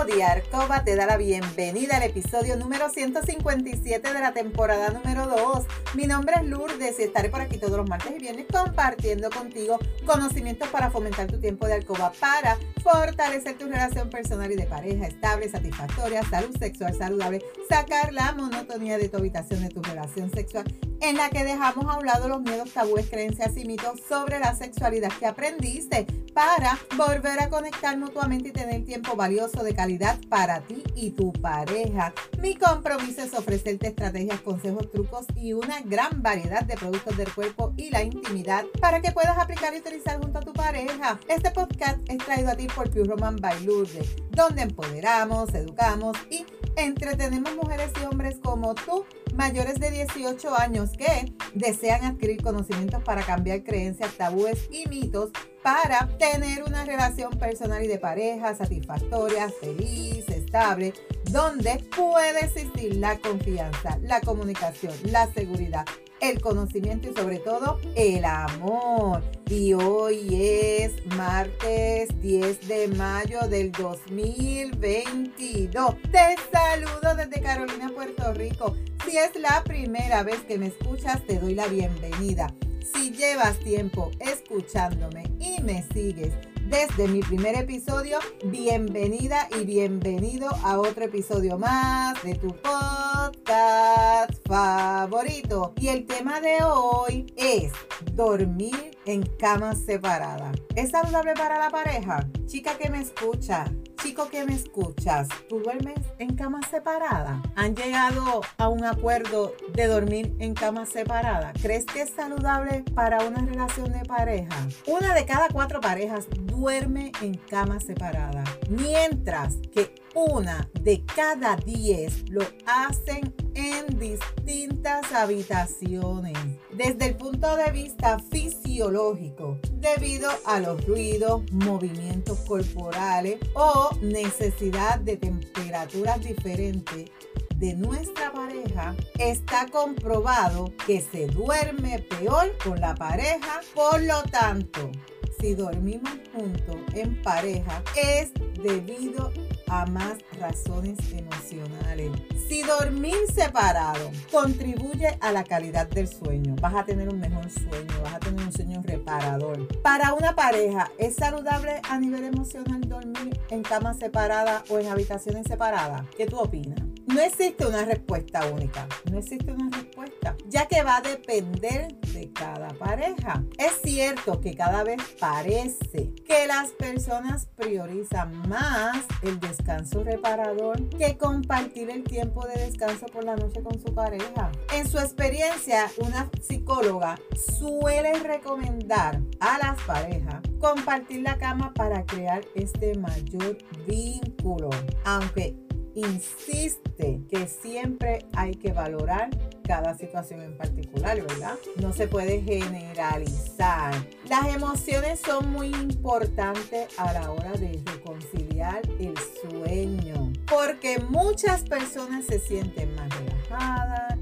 Arcoba te da la bienvenida al episodio número 157 de la temporada número 2. Mi nombre es Lourdes y estaré por aquí todos los martes y viernes compartiendo contigo conocimientos para fomentar tu tiempo de alcoba, para fortalecer tu relación personal y de pareja estable, satisfactoria, salud sexual saludable, sacar la monotonía de tu habitación de tu relación sexual en la que dejamos a un lado los miedos, tabúes, creencias y mitos sobre la sexualidad que aprendiste para volver a conectar mutuamente y tener tiempo valioso de calidad para ti y tu pareja. Mi compromiso es ofrecerte estrategias, consejos, trucos y una gran variedad de productos del cuerpo y la intimidad para que puedas aplicar y utilizar junto a tu pareja. Este podcast es traído a ti por Pure Roman by Lourdes, donde empoderamos, educamos y entretenemos mujeres y hombres como tú mayores de 18 años que desean adquirir conocimientos para cambiar creencias, tabúes y mitos para tener una relación personal y de pareja satisfactoria, feliz, estable, donde puede existir la confianza, la comunicación, la seguridad, el conocimiento y sobre todo el amor. Y hoy es martes 10 de mayo del 2022. Te saludo desde Carolina, Puerto Rico. Si es la primera vez que me escuchas, te doy la bienvenida. Si llevas tiempo escuchándome y me sigues desde mi primer episodio, bienvenida y bienvenido a otro episodio más de tu podcast favorito. Y el tema de hoy es dormir en camas separadas. ¿Es saludable para la pareja? Chica que me escucha, chico que me escuchas, ¿tú duermes en camas separadas? ¿Han llegado a un acuerdo de dormir en camas separadas? ¿Crees que es saludable para una relación de pareja? Una de cada cuatro parejas duerme en camas separadas, mientras que una de cada diez lo hacen en distintas habitaciones. Desde el punto de vista fisiológico, debido a los ruidos, movimientos corporales o necesidad de temperaturas diferentes de nuestra pareja, está comprobado que se duerme peor con la pareja. Por lo tanto, si dormimos juntos en pareja, es debido a más razones emocionales. Si dormir separado contribuye a la calidad del sueño, vas a tener un mejor sueño, vas a tener un sueño reparador. Para una pareja, ¿es saludable a nivel emocional dormir en camas separadas o en habitaciones separadas? ¿Qué tú opinas? No existe una respuesta única, no existe una respuesta, ya que va a depender de cada pareja. Es cierto que cada vez parece que las personas priorizan más el descanso reparador que compartir el tiempo de descanso por la noche con su pareja. En su experiencia, una psicóloga suele recomendar a las parejas compartir la cama para crear este mayor vínculo, aunque insiste que siempre hay que valorar cada situación en particular, ¿verdad? No se puede generalizar. Las emociones son muy importantes a la hora de reconciliar el sueño, porque muchas personas se sienten más relajadas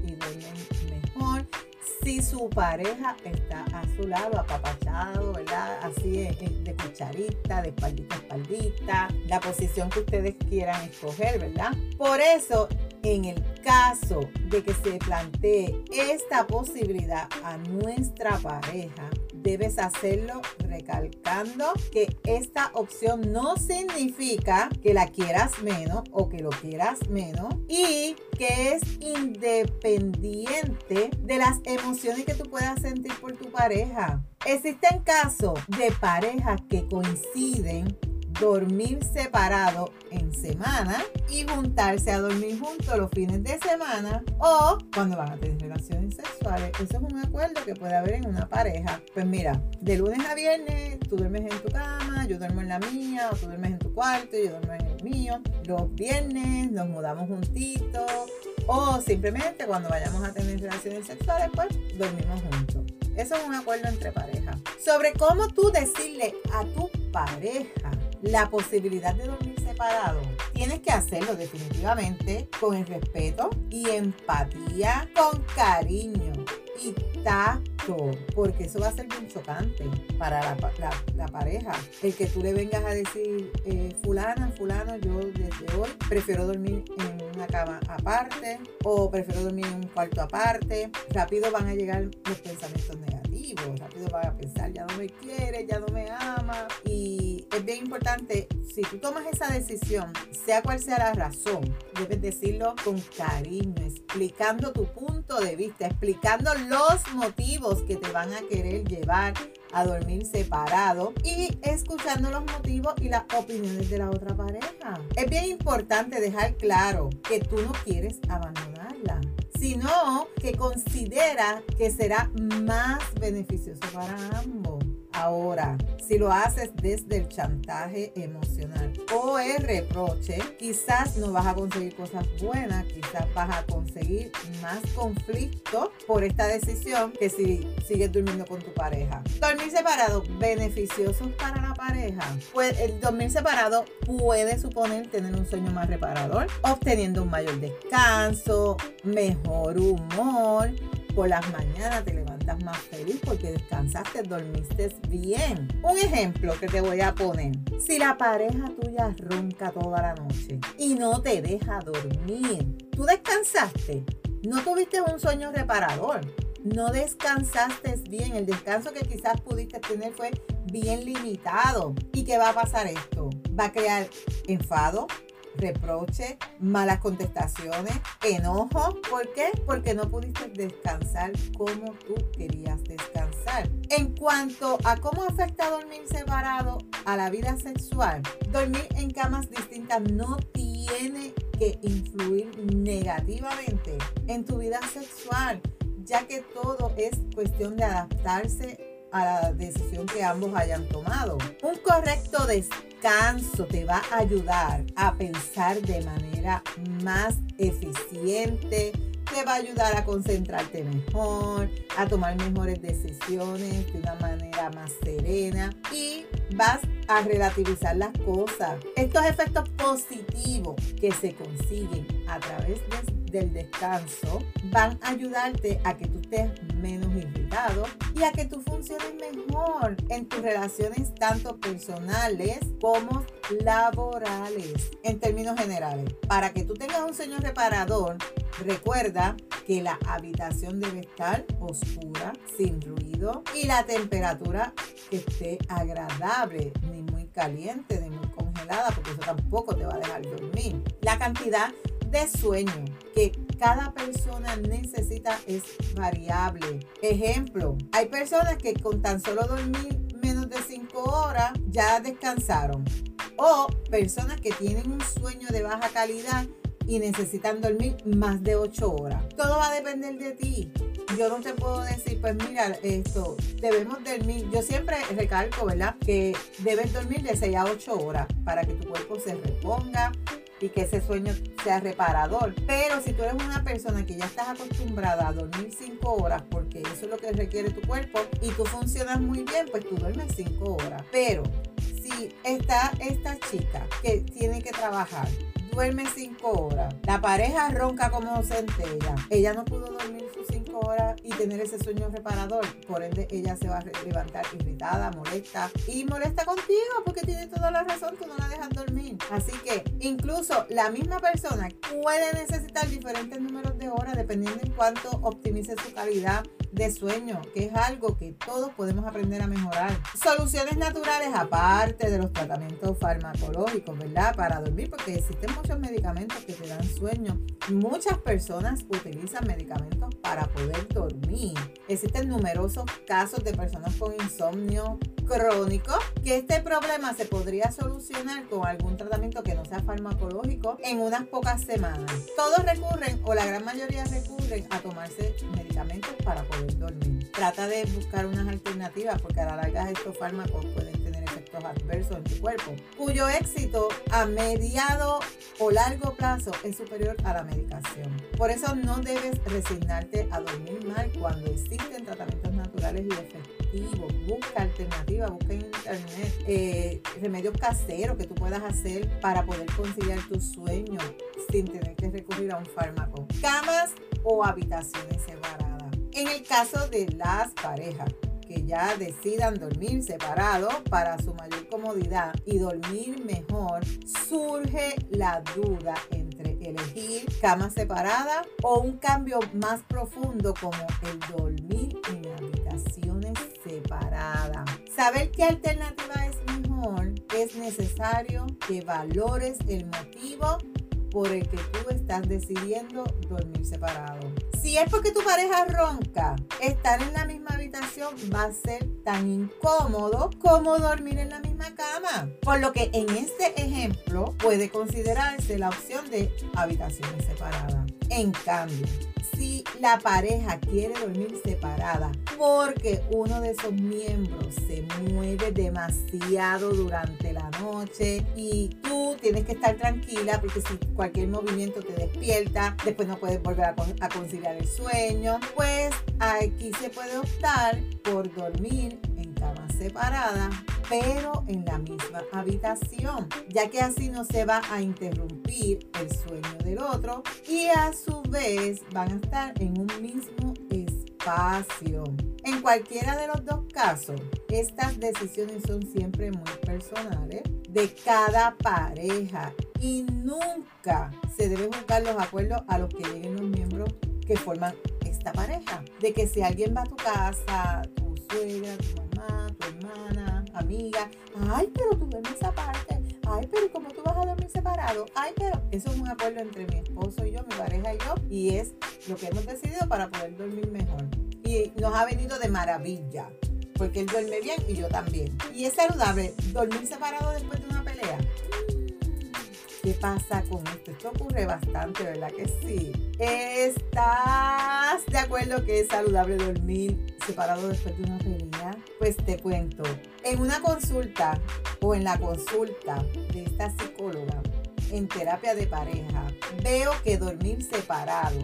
si su pareja está a su lado, apapachado, ¿verdad? Así de, de cucharita, de espaldita a espaldita, la posición que ustedes quieran escoger, ¿verdad? Por eso en el caso de que se plantee esta posibilidad a nuestra pareja, debes hacerlo recalcando que esta opción no significa que la quieras menos o que lo quieras menos y que es independiente de las emociones que tú puedas sentir por tu pareja. Existen casos de parejas que coinciden dormir separado en semana y juntarse a dormir juntos los fines de semana o cuando van a tener relaciones sexuales. Eso es un acuerdo que puede haber en una pareja. Pues mira, de lunes a viernes tú duermes en tu cama, yo duermo en la mía, o tú duermes en tu cuarto, yo duermo en el mío. Los viernes nos mudamos juntitos o simplemente cuando vayamos a tener relaciones sexuales, pues dormimos juntos. Eso es un acuerdo entre parejas. Sobre cómo tú decirle a tu pareja la posibilidad de dormir separado, tienes que hacerlo definitivamente con el respeto y empatía, con cariño y tacto, porque eso va a ser bien chocante para la, pareja. El que tú le vengas a decir, eh, fulana, fulano, yo desde hoy prefiero dormir en una cama aparte o prefiero dormir en un cuarto aparte, rápido van a llegar los pensamientos negativos, rápido van a pensar, ya no me quiere, ya no me ama y es bien importante, si tú tomas esa decisión, sea cual sea la razón, debes decirlo con cariño, explicando tu punto de vista, explicando los motivos que te van a querer llevar a dormir separado y escuchando los motivos y las opiniones de la otra pareja. Es bien importante dejar claro que tú no quieres abandonarla, sino que considera que será más beneficioso para ambos. Ahora, si lo haces desde el chantaje emocional o el reproche, quizás no vas a conseguir cosas buenas, quizás vas a conseguir más conflicto por esta decisión que si sigues durmiendo con tu pareja. Dormir separado, beneficioso para la pareja. Pues el dormir separado puede suponer tener un sueño más reparador, obteniendo un mayor descanso, mejor humor. Por las mañanas te levantas más feliz porque descansaste, dormiste bien. Un ejemplo que te voy a poner. Si la pareja tuya ronca toda la noche y no te deja dormir, tú descansaste, no tuviste un sueño reparador, no descansaste bien, el descanso que quizás pudiste tener fue bien limitado. ¿Y qué va a pasar esto? Va a crear enfado, reproche, malas contestaciones, enojo. ¿Por qué? Porque no pudiste descansar como tú querías descansar. En cuanto a cómo afecta dormir separado a la vida sexual, dormir en camas distintas no tiene que influir negativamente en tu vida sexual, ya que todo es cuestión de adaptarse a la decisión que ambos hayan tomado. Un correcto descanso te va a ayudar a pensar de manera más eficiente, te va a ayudar a concentrarte mejor, a tomar mejores decisiones de una manera más serena y vas a relativizar las cosas. Estos efectos positivos que se consiguen a través del descanso van a ayudarte a que tú estés menos irritado y a que tú funciones mejor en tus relaciones tanto personales como laborales. En términos generales, para que tú tengas un sueño reparador, recuerda que la habitación debe estar oscura, sin ruido y la temperatura que esté agradable, ni muy caliente ni muy congelada, porque eso tampoco te va a dejar dormir. La cantidad de sueño que cada persona necesita es variable. Ejemplo, hay personas que con tan solo dormir menos de 5 horas ya descansaron. O personas que tienen un sueño de baja calidad y necesitan dormir más de 8 horas. Todo va a depender de ti. Yo no te puedo decir, pues mira, esto, debemos dormir. Yo siempre recalco, ¿verdad? Que debes dormir de 6 a 8 horas para que tu cuerpo se reponga, y que ese sueño sea reparador. Pero si tú eres una persona que ya estás acostumbrada a dormir 5 horas, porque eso es lo que requiere tu cuerpo, y tú funcionas muy bien, pues tú duermes 5 horas. Pero si está esta chica que tiene que trabajar, duerme 5 horas, la pareja ronca como centella, ella no pudo dormir sus 5 horas y tener ese sueño reparador, por ende ella se va a levantar irritada, molesta y molesta contigo porque tiene toda la razón, tú no la dejas dormir. Así que incluso la misma persona puede necesitar diferentes números de horas dependiendo en cuánto optimice su calidad de sueño, que es algo que todos podemos aprender a mejorar. Soluciones naturales aparte de los tratamientos farmacológicos, ¿verdad? Para dormir, porque existen muchos medicamentos que te dan sueño. Muchas personas utilizan medicamentos para poder dormir. Existen numerosos casos de personas con insomnio crónico que este problema se podría solucionar con algún tratamiento que no sea farmacológico en unas pocas semanas. Todos recurren o la gran mayoría recurren a tomarse medicamentos para poder dormir. Trata de buscar unas alternativas porque a la larga estos fármacos pueden tener efectos adversos en tu cuerpo, cuyo éxito a mediado o largo plazo es superior a la medicación. Por eso no debes resignarte a dormir mal cuando existen tratamientos naturales y efectivos. Busca alternativas, busca en internet eh, remedios caseros que tú puedas hacer para poder conciliar tus sueños sin tener que recurrir a un fármaco. Camas o habitaciones separadas En el caso de las parejas que ya decidan dormir separados para su mayor comodidad y dormir mejor, surge la duda entre elegir cama separada o un cambio más profundo como el dormir en habitaciones separadas. Saber qué alternativa es mejor es necesario que valores el motivo por el que tú estás decidiendo dormir separado. Si es porque tu pareja ronca, estar en la misma habitación va a ser tan incómodo como dormir en la misma cama. Por lo que en este ejemplo puede considerarse la opción de habitaciones separadas. En cambio, si la pareja quiere dormir separada porque uno de esos miembros se mueve demasiado durante la noche y tú tienes que estar tranquila porque si cualquier movimiento te despierta, después no puedes volver a, conciliar el sueño, pues aquí se puede optar por dormir en cama separada pero en la misma habitación, ya que así no se va a interrumpir el sueño del otro y a su vez van a estar en un mismo espacio. En cualquiera de los dos casos, estas decisiones son siempre muy personales de cada pareja y nunca se deben buscar los acuerdos a los que lleguen los miembros que forman esta pareja. De que si alguien va a tu casa, tu suegra, tu mamá, tu hermana, amiga, ay, pero tú duermes aparte, ay, pero ¿cómo tú vas a dormir separado? Ay, pero eso es un acuerdo entre mi esposo y yo, mi pareja y yo, y es lo que hemos decidido para poder dormir mejor. Y nos ha venido de maravilla, porque él duerme bien y yo también. Y es saludable dormir separado después de una pelea. ¿Qué pasa con esto? Esto ocurre bastante, ¿verdad que sí? ¿Estás de acuerdo que es saludable dormir separado después de una pelea? Pues te cuento. En una consulta o en la consulta de esta psicóloga en terapia de pareja, veo que dormir separado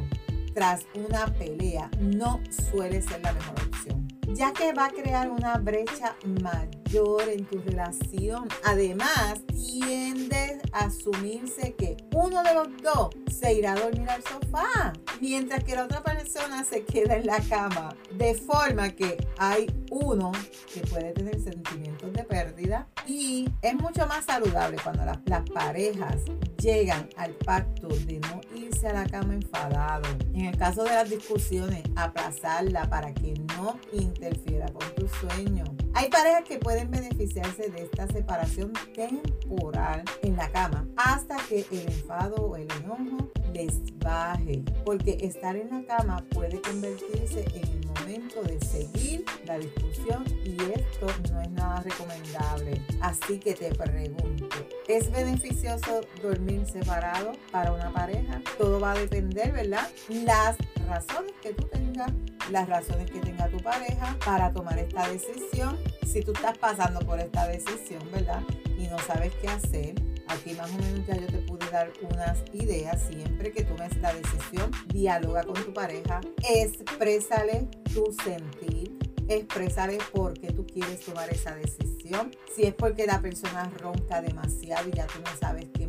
tras una pelea no suele ser la mejor opción, ya que va a crear una brecha mayor en tu relación. Además, tiende a asumirse que uno de los dos se irá a dormir al sofá, mientras que la otra persona se queda en la cama, de forma que hay uno que puede tener sentimientos de pérdida y es mucho más saludable cuando las, las parejas llegan al pacto de no irse a la cama enfadado. En el caso de las discusiones, aplazarla para que no interfiera con tu sueño. Hay parejas que pueden beneficiarse de esta separación temporal en la cama hasta que el enfado o el enojo les baje, porque estar en la cama puede convertirse en el momento de seguir la discusión y esto no es nada recomendable. Así que te pregunto, ¿es beneficioso dormir separado para una pareja? Todo va a depender, ¿verdad? Las razones que tú tengas, las razones que tenga tu pareja para tomar esta decisión. Si tú estás pasando por esta decisión, ¿verdad? Y no sabes qué hacer, aquí más o menos ya yo te pude dar unas ideas. Siempre que tomes la decisión, dialoga con tu pareja, exprésale tu sentir, expresarle por qué tú quieres tomar esa decisión. Si es porque la persona ronca demasiado y ya tú no sabes qué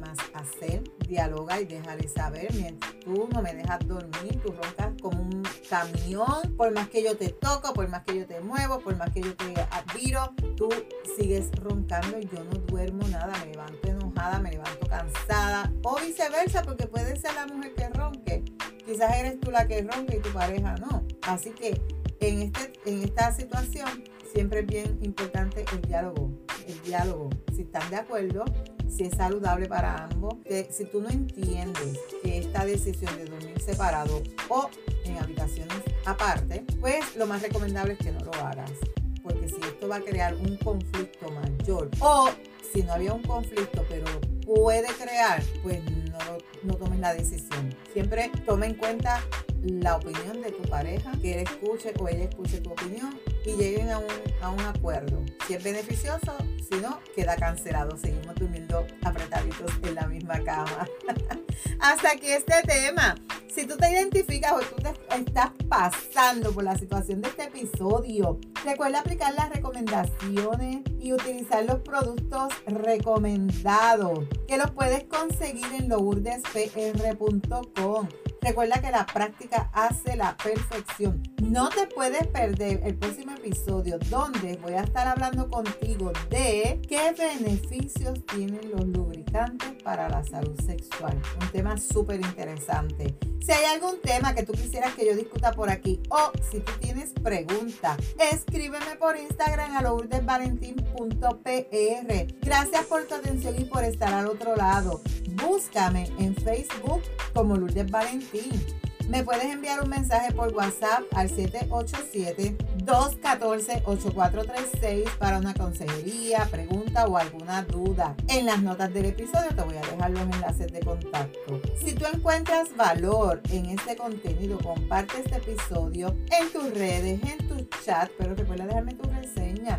hacer, dialoga y déjale saber. Mientras tú no me dejas dormir, tú roncas como un camión. Por más que yo te toco, por más que yo te muevo, por más que yo te admiro, tú sigues roncando y yo no duermo nada. Me levanto enojada, me levanto cansada o viceversa, porque puede ser la mujer que ronque. Quizás eres tú la que ronca y tu pareja no. Así que en, este, en esta situación siempre es bien importante el diálogo. El diálogo, si están de acuerdo, si es saludable para ambos. si tú no entiendes que esta decisión de dormir separado o en habitaciones aparte, pues lo más recomendable es que no lo hagas. Porque si esto va a crear un conflicto mayor o si no había un conflicto pero puede crear, pues no, no tomes la decisión. Siempre toma en cuenta la opinión de tu pareja, que él escuche o ella escuche tu opinión y lleguen a un, a un acuerdo. Si es beneficioso, si no, queda cancelado. Seguimos durmiendo apretaditos en la misma cama. Hasta aquí este tema. Si tú te identificas o tú te estás pasando por la situación de este episodio, recuerda aplicar las recomendaciones y utilizar los productos recomendados que los puedes conseguir en lourdespr.com. Recuerda que la práctica hace la perfección. No te puedes perder el próximo episodio donde voy a estar hablando contigo de qué beneficios tienen los lubricantes para la salud sexual. Un tema súper interesante. Si hay algún tema que tú quisieras que yo discuta por aquí o si tú tienes preguntas, escríbeme por Instagram a lourdesvalentín.pr. Gracias por tu atención y por estar al otro lado. Búscame en Facebook como Lourdes Valentín. Me puedes enviar un mensaje por WhatsApp al 787-214-8436 para una consejería, pregunta o alguna duda. En las notas del episodio te voy a dejar los enlaces de contacto. Si tú encuentras valor en este contenido, comparte este episodio en tus redes, en tu chat, pero recuerda dejarme tu reseña